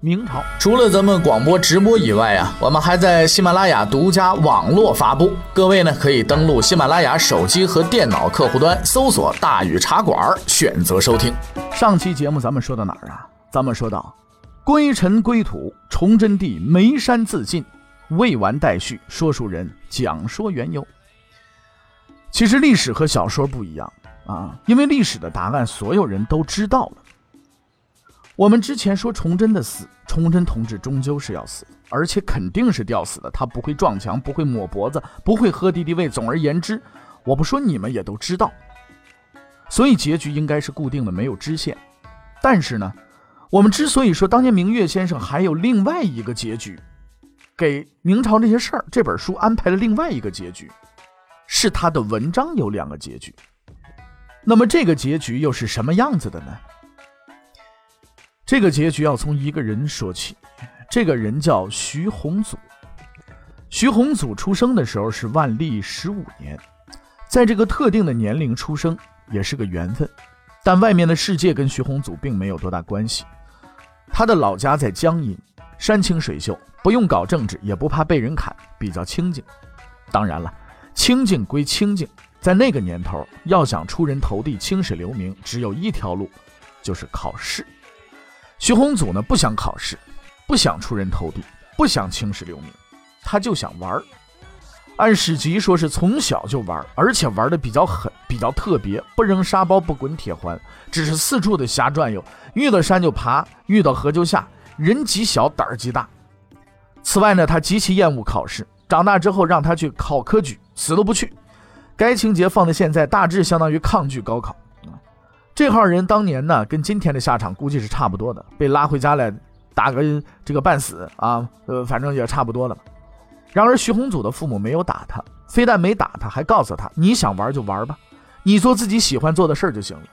明朝除了咱们广播直播以外啊，我们还在喜马拉雅独家网络发布。各位呢，可以登录喜马拉雅手机和电脑客户端，搜索“大禹茶馆”，选择收听。上期节目咱们说到哪儿啊？咱们说到归尘归土，崇祯帝眉山自尽，未完待续。说书人讲说缘由。其实历史和小说不一样啊，因为历史的答案所有人都知道了。我们之前说崇祯的死，崇祯同志终究是要死，而且肯定是吊死的。他不会撞墙，不会抹脖子，不会喝敌敌畏。总而言之，我不说你们也都知道。所以结局应该是固定的，没有支线。但是呢，我们之所以说当年明月先生还有另外一个结局，给明朝这些事儿这本书安排了另外一个结局，是他的文章有两个结局。那么这个结局又是什么样子的呢？这个结局要从一个人说起，这个人叫徐宏祖。徐宏祖出生的时候是万历十五年，在这个特定的年龄出生也是个缘分，但外面的世界跟徐宏祖并没有多大关系。他的老家在江阴，山清水秀，不用搞政治，也不怕被人砍，比较清静。当然了，清静归清静，在那个年头，要想出人头地、青史留名，只有一条路，就是考试。徐宏祖呢不想考试，不想出人头地，不想青史留名，他就想玩儿。按史籍说是从小就玩，而且玩的比较狠，比较特别，不扔沙包，不滚铁环，只是四处的瞎转悠，遇到山就爬，遇到河就下，人极小，胆儿极大。此外呢，他极其厌恶考试，长大之后让他去考科举，死都不去。该情节放在现在，大致相当于抗拒高考。这号人当年呢，跟今天的下场估计是差不多的，被拉回家来打个这个半死啊，呃，反正也差不多了。然而徐宏祖的父母没有打他，非但没打他，还告诉他：“你想玩就玩吧，你做自己喜欢做的事儿就行了。”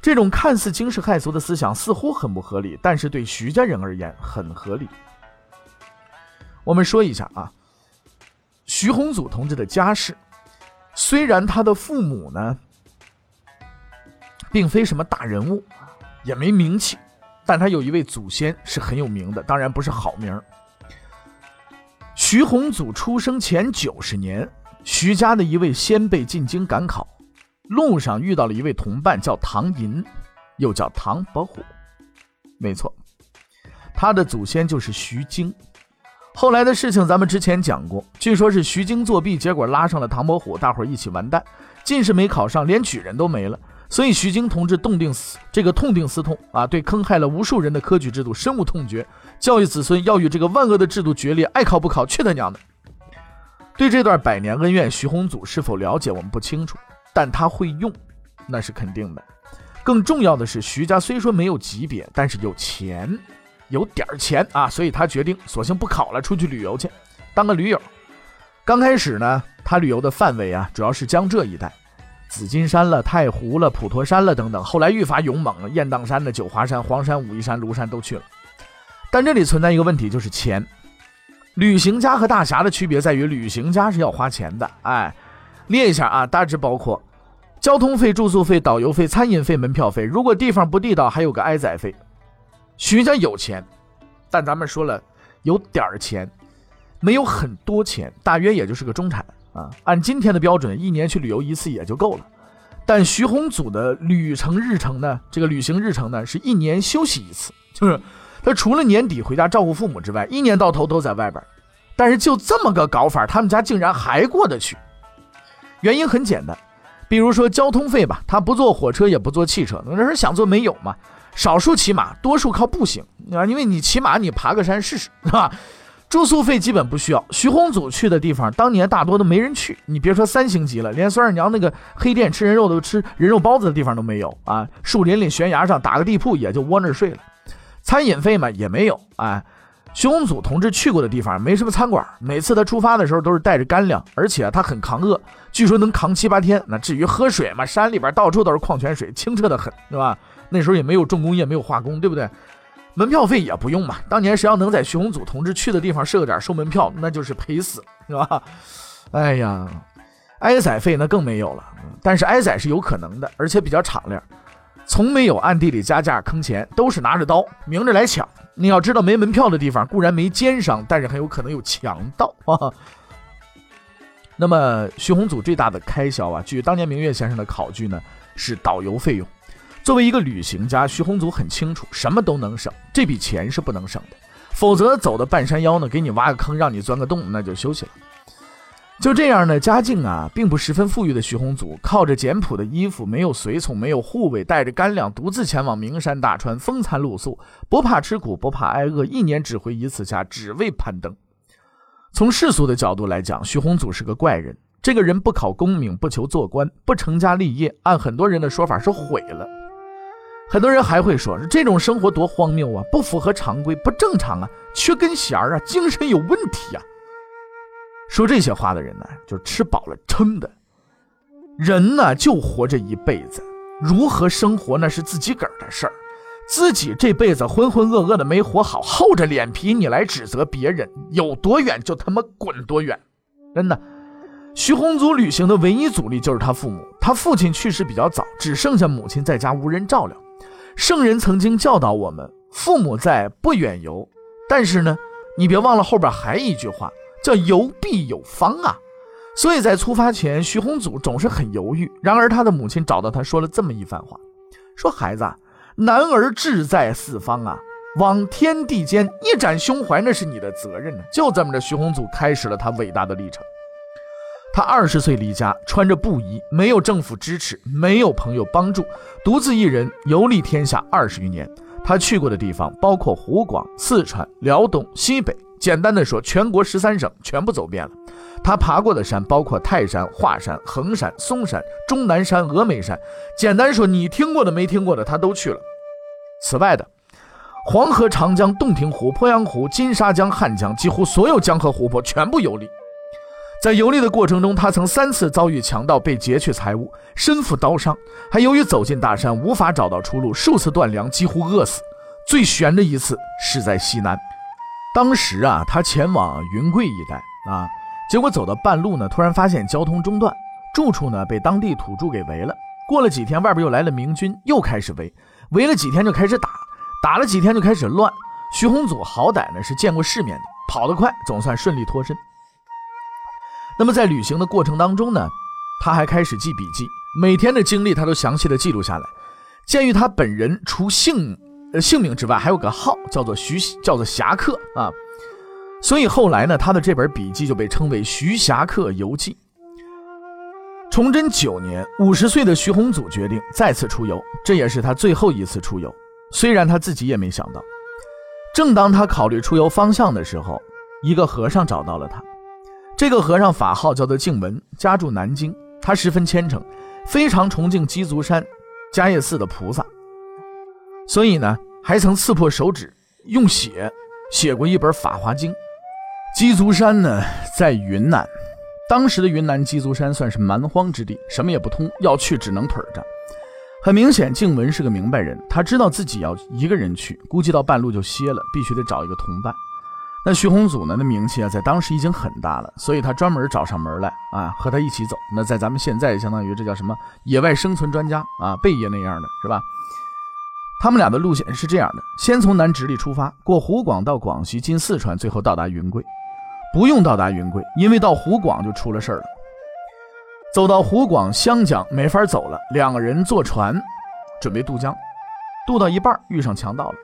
这种看似惊世骇俗的思想似乎很不合理，但是对徐家人而言很合理。我们说一下啊，徐宏祖同志的家世，虽然他的父母呢。并非什么大人物，也没名气，但他有一位祖先是很有名的，当然不是好名。徐宏祖出生前九十年，徐家的一位先辈进京赶考，路上遇到了一位同伴，叫唐寅，又叫唐伯虎。没错，他的祖先就是徐经。后来的事情咱们之前讲过，据说是徐经作弊，结果拉上了唐伯虎，大伙儿一起完蛋，进士没考上，连举人都没了。所以徐经同志痛定思这个痛定思痛啊，对坑害了无数人的科举制度深恶痛绝，教育子孙要与这个万恶的制度决裂，爱考不考，去他娘的！对这段百年恩怨，徐宏祖是否了解我们不清楚，但他会用，那是肯定的。更重要的是，徐家虽说没有级别，但是有钱，有点儿钱啊，所以他决定索性不考了，出去旅游去，当个驴友。刚开始呢，他旅游的范围啊，主要是江浙一带。紫金山了、太湖了、普陀山了等等，后来愈发勇猛了，雁荡山的九华山、黄山、武夷山、庐山都去了。但这里存在一个问题，就是钱。旅行家和大侠的区别在于，旅行家是要花钱的。哎，列一下啊，大致包括交通费、住宿费、导游费、餐饮费、门票费。如果地方不地道，还有个挨宰费。徐家有钱，但咱们说了，有点儿钱，没有很多钱，大约也就是个中产。啊，按今天的标准，一年去旅游一次也就够了。但徐宏祖的旅程日程呢？这个旅行日程呢，是一年休息一次，就是他除了年底回家照顾父母之外，一年到头都在外边。但是就这么个搞法，他们家竟然还过得去。原因很简单，比如说交通费吧，他不坐火车也不坐汽车，那人想坐没有嘛？少数骑马，多数靠步行啊，因为你骑马，你爬个山试试，是吧？住宿费基本不需要。徐宏祖去的地方，当年大多都没人去。你别说三星级了，连孙二娘那个黑店吃人肉都吃人肉包子的地方都没有啊！树林里、悬崖上打个地铺，也就窝那儿睡了。餐饮费嘛也没有啊。徐宏祖同志去过的地方没什么餐馆，每次他出发的时候都是带着干粮，而且他很抗饿，据说能扛七八天。那至于喝水嘛，山里边到处都是矿泉水，清澈的很，对吧？那时候也没有重工业，没有化工，对不对？门票费也不用嘛。当年谁要能在徐宏祖同志去的地方设个点收门票，那就是赔死，是吧？哎呀，挨宰费那更没有了。但是挨宰是有可能的，而且比较敞亮，从没有暗地里加价坑钱，都是拿着刀明着来抢。你要知道，没门票的地方固然没奸商，但是很有可能有强盗啊。那么徐宏祖最大的开销啊，据当年明月先生的考据呢，是导游费用。作为一个旅行家，徐宏祖很清楚，什么都能省，这笔钱是不能省的。否则走到半山腰呢，给你挖个坑，让你钻个洞，那就休息了。就这样呢，家境啊并不十分富裕的徐宏祖，靠着简朴的衣服，没有随从，没有护卫，带着干粮，独自前往名山大川，风餐露宿，不怕吃苦，不怕挨饿，一年只回一次家，只为攀登。从世俗的角度来讲，徐宏祖是个怪人。这个人不考功名，不求做官，不成家立业，按很多人的说法是毁了。很多人还会说，这种生活多荒谬啊，不符合常规，不正常啊，缺根弦儿啊，精神有问题啊。说这些话的人呢，就是吃饱了撑的。人呢，就活这一辈子，如何生活那是自己个儿的事儿。自己这辈子浑浑噩噩的没活好，厚着脸皮你来指责别人，有多远就他妈滚多远。真的，徐宏祖旅行的唯一阻力就是他父母。他父亲去世比较早，只剩下母亲在家无人照料。圣人曾经教导我们：“父母在，不远游。”但是呢，你别忘了后边还一句话，叫“游必有方”啊。所以在出发前，徐宏祖总是很犹豫。然而他的母亲找到他说了这么一番话：“说孩子，男儿志在四方啊，往天地间一展胸怀，那是你的责任呢。”就这么着，徐宏祖开始了他伟大的历程。他二十岁离家，穿着布衣，没有政府支持，没有朋友帮助，独自一人游历天下二十余年。他去过的地方包括湖广、四川、辽东、西北，简单的说，全国十三省全部走遍了。他爬过的山包括泰山、华山、衡山、嵩山、终南山、峨眉山，简单说，你听过的、没听过的，他都去了。此外的，黄河、长江、洞庭湖、鄱阳湖、金沙江、汉江，几乎所有江河湖泊全部游历。在游历的过程中，他曾三次遭遇强盗，被劫去财物，身负刀伤，还由于走进大山无法找到出路，数次断粮，几乎饿死。最悬的一次是在西南，当时啊，他前往云贵一带啊，结果走到半路呢，突然发现交通中断，住处呢被当地土著给围了。过了几天，外边又来了明军，又开始围，围了几天就开始打，打了几天就开始乱。徐宏祖好歹呢是见过世面的，跑得快，总算顺利脱身。那么在旅行的过程当中呢，他还开始记笔记，每天的经历他都详细的记录下来。鉴于他本人除姓呃姓名之外，还有个号叫做徐，叫做侠客啊，所以后来呢，他的这本笔记就被称为《徐侠客游记》。崇祯九年，五十岁的徐宏祖决定再次出游，这也是他最后一次出游。虽然他自己也没想到，正当他考虑出游方向的时候，一个和尚找到了他。这个和尚法号叫做静文，家住南京。他十分虔诚，非常崇敬鸡足山迦叶寺的菩萨，所以呢，还曾刺破手指用血写过一本《法华经》。鸡足山呢，在云南，当时的云南鸡足山算是蛮荒之地，什么也不通，要去只能腿着。很明显，静文是个明白人，他知道自己要一个人去，估计到半路就歇了，必须得找一个同伴。那徐宏祖呢？那名气啊，在当时已经很大了，所以他专门找上门来啊，和他一起走。那在咱们现在，相当于这叫什么野外生存专家啊，贝爷那样的是吧？他们俩的路线是这样的：先从南直隶出发，过湖广到广西，进四川，最后到达云贵。不用到达云贵，因为到湖广就出了事儿了。走到湖广湘江没法走了，两个人坐船准备渡江，渡到一半遇上强盗了。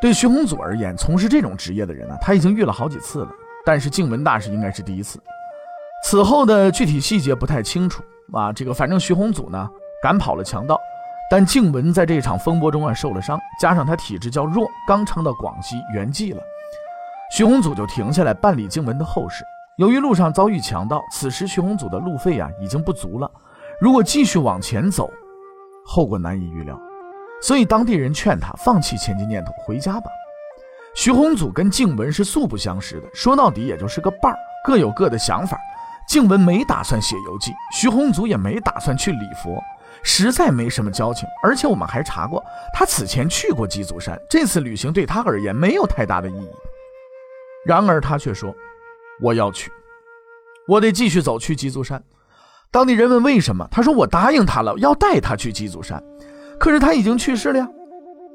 对徐宏祖而言，从事这种职业的人呢，他已经遇了好几次了。但是静文大师应该是第一次。此后的具体细节不太清楚啊。这个反正徐宏祖呢赶跑了强盗，但静文在这场风波中啊受了伤，加上他体质较弱，刚撑到广西圆寂了。徐宏祖就停下来办理静文的后事。由于路上遭遇强盗，此时徐宏祖的路费啊已经不足了。如果继续往前走，后果难以预料。所以当地人劝他放弃前进念头，回家吧。徐宏祖跟静文是素不相识的，说到底也就是个伴儿，各有各的想法。静文没打算写游记，徐宏祖也没打算去礼佛，实在没什么交情。而且我们还查过，他此前去过鸡足山，这次旅行对他而言没有太大的意义。然而他却说：“我要去，我得继续走去鸡足山。”当地人问为什么，他说：“我答应他了，要带他去鸡足山，可是他已经去世了呀。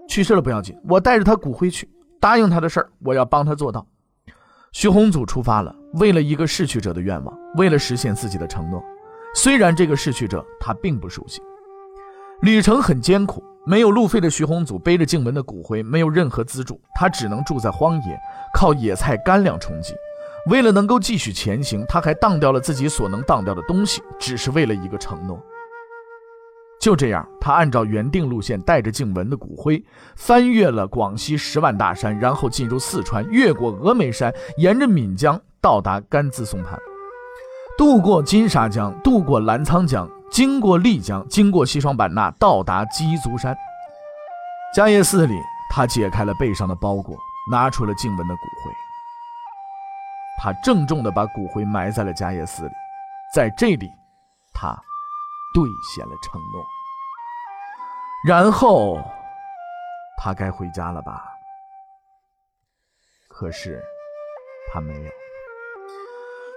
去世了不要紧，我带着他骨灰去。答应他的事儿，我要帮他做到。”徐宏祖出发了，为了一个逝去者的愿望，为了实现自己的承诺。虽然这个逝去者他并不熟悉，旅程很艰苦，没有路费的徐宏祖背着静雯的骨灰，没有任何资助，他只能住在荒野，靠野菜干粮充饥。为了能够继续前行，他还当掉了自己所能当掉的东西，只是为了一个承诺。就这样，他按照原定路线，带着静文的骨灰，翻越了广西十万大山，然后进入四川，越过峨眉山，沿着岷江到达甘孜松潘，渡过金沙江，渡过澜沧江，经过丽江，经过西双版纳，到达鸡足山。迦叶寺里，他解开了背上的包裹，拿出了静文的骨灰。他郑重地把骨灰埋在了迦叶寺里，在这里，他。兑现了承诺，然后他该回家了吧？可是他没有。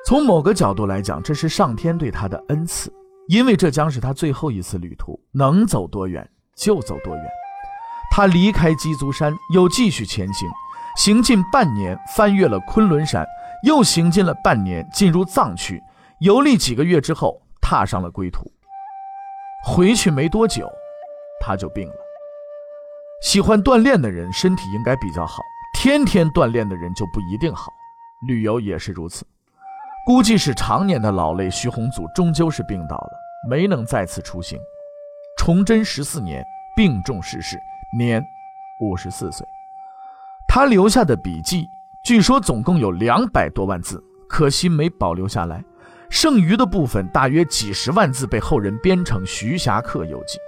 从某个角度来讲，这是上天对他的恩赐，因为这将是他最后一次旅途，能走多远就走多远。他离开鸡足山，又继续前行，行进半年，翻越了昆仑山，又行进了半年，进入藏区，游历几个月之后，踏上了归途。回去没多久，他就病了。喜欢锻炼的人身体应该比较好，天天锻炼的人就不一定好。旅游也是如此，估计是常年的劳累，徐宏祖终究是病倒了，没能再次出行。崇祯十四年病重逝世，年五十四岁。他留下的笔记，据说总共有两百多万字，可惜没保留下来。剩余的部分大约几十万字被后人编成《徐霞客游记》，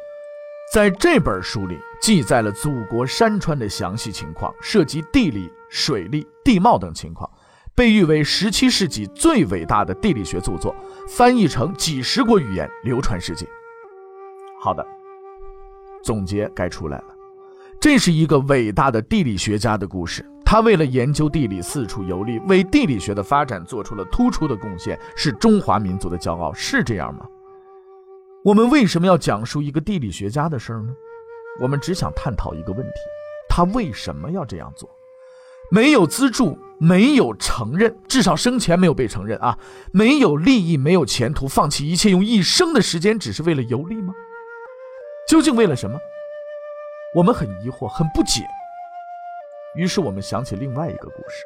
在这本书里记载了祖国山川的详细情况，涉及地理、水利、地貌等情况，被誉为17世纪最伟大的地理学著作，翻译成几十国语言，流传世界。好的，总结该出来了，这是一个伟大的地理学家的故事。他为了研究地理四处游历，为地理学的发展做出了突出的贡献，是中华民族的骄傲，是这样吗？我们为什么要讲述一个地理学家的事儿呢？我们只想探讨一个问题：他为什么要这样做？没有资助，没有承认，至少生前没有被承认啊！没有利益，没有前途，放弃一切，用一生的时间，只是为了游历吗？究竟为了什么？我们很疑惑，很不解。于是我们想起另外一个故事：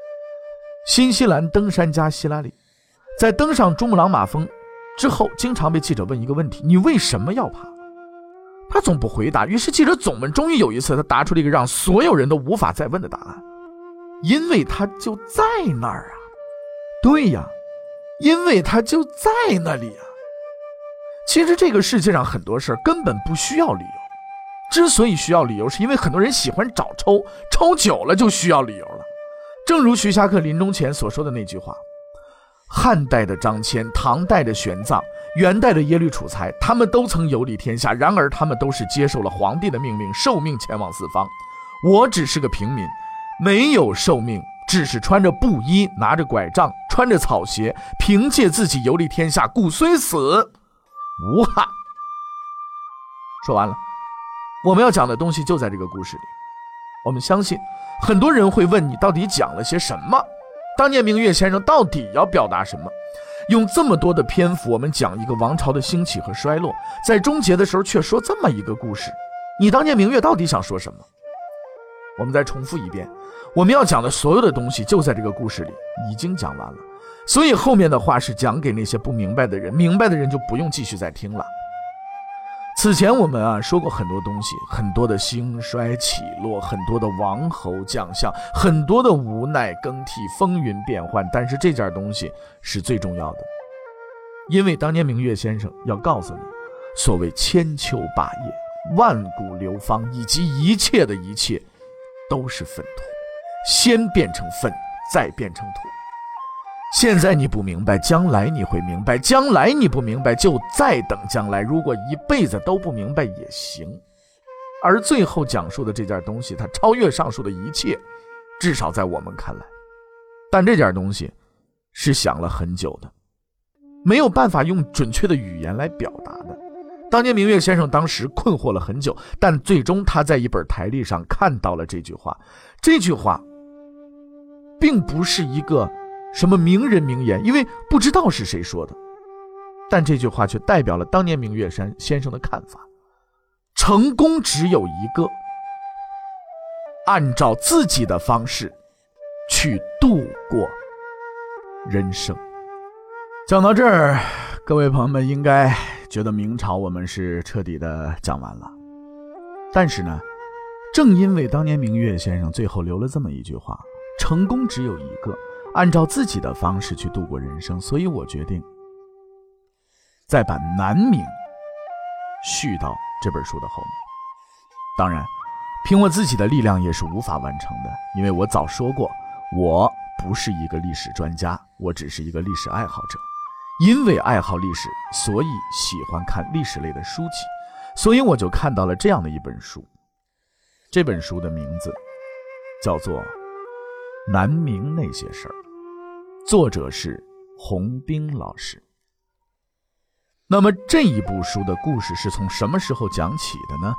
新西兰登山家希拉里，在登上珠穆朗玛峰之后，经常被记者问一个问题：“你为什么要爬？”他总不回答。于是记者总问，终于有一次，他答出了一个让所有人都无法再问的答案：“因为他就在那儿啊！”对呀，因为他就在那里啊！其实这个世界上很多事根本不需要理由。之所以需要理由，是因为很多人喜欢找抽，抽久了就需要理由了。正如徐霞客临终前所说的那句话：“汉代的张骞，唐代的玄奘，元代的耶律楚材，他们都曾游历天下，然而他们都是接受了皇帝的命令，受命前往四方。我只是个平民，没有受命，只是穿着布衣，拿着拐杖，穿着草鞋，凭借自己游历天下，故虽死无憾。”说完了。我们要讲的东西就在这个故事里。我们相信，很多人会问你到底讲了些什么？当年明月先生到底要表达什么？用这么多的篇幅，我们讲一个王朝的兴起和衰落，在终结的时候却说这么一个故事，你当年明月到底想说什么？我们再重复一遍，我们要讲的所有的东西就在这个故事里已经讲完了，所以后面的话是讲给那些不明白的人，明白的人就不用继续再听了。此前我们啊说过很多东西，很多的兴衰起落，很多的王侯将相，很多的无奈更替，风云变幻。但是这件东西是最重要的，因为当年明月先生要告诉你，所谓千秋霸业、万古流芳以及一切的一切，都是粪土。先变成粪，再变成土。现在你不明白，将来你会明白；将来你不明白，就再等将来。如果一辈子都不明白也行。而最后讲述的这件东西，它超越上述的一切，至少在我们看来。但这件东西是想了很久的，没有办法用准确的语言来表达的。当年明月先生当时困惑了很久，但最终他在一本台历上看到了这句话。这句话并不是一个什么名人名言，因为不知道是谁说的，但这句话却代表了当年明月山先生的看法：成功只有一个，按照自己的方式去度过人生。讲到这儿，各位朋友们应该。觉得明朝我们是彻底的讲完了，但是呢，正因为当年明月先生最后留了这么一句话：“成功只有一个，按照自己的方式去度过人生。”所以我决定再把南明续到这本书的后面。当然，凭我自己的力量也是无法完成的，因为我早说过，我不是一个历史专家，我只是一个历史爱好者。因为爱好历史，所以喜欢看历史类的书籍，所以我就看到了这样的一本书。这本书的名字叫做《南明那些事儿》，作者是洪兵老师。那么这一部书的故事是从什么时候讲起的呢？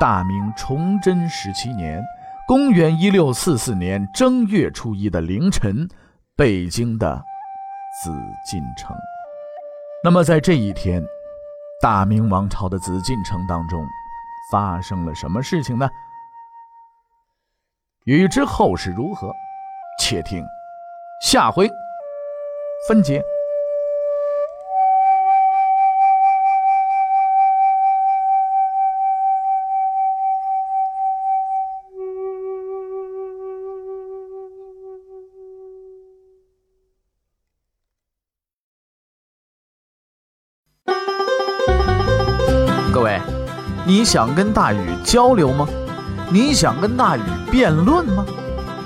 大明崇祯十七年，公元一六四四年正月初一的凌晨，北京的。紫禁城。那么，在这一天，大明王朝的紫禁城当中发生了什么事情呢？欲知后事如何，且听下回分解。各位你想跟大禹交流吗？你想跟大禹辩论吗？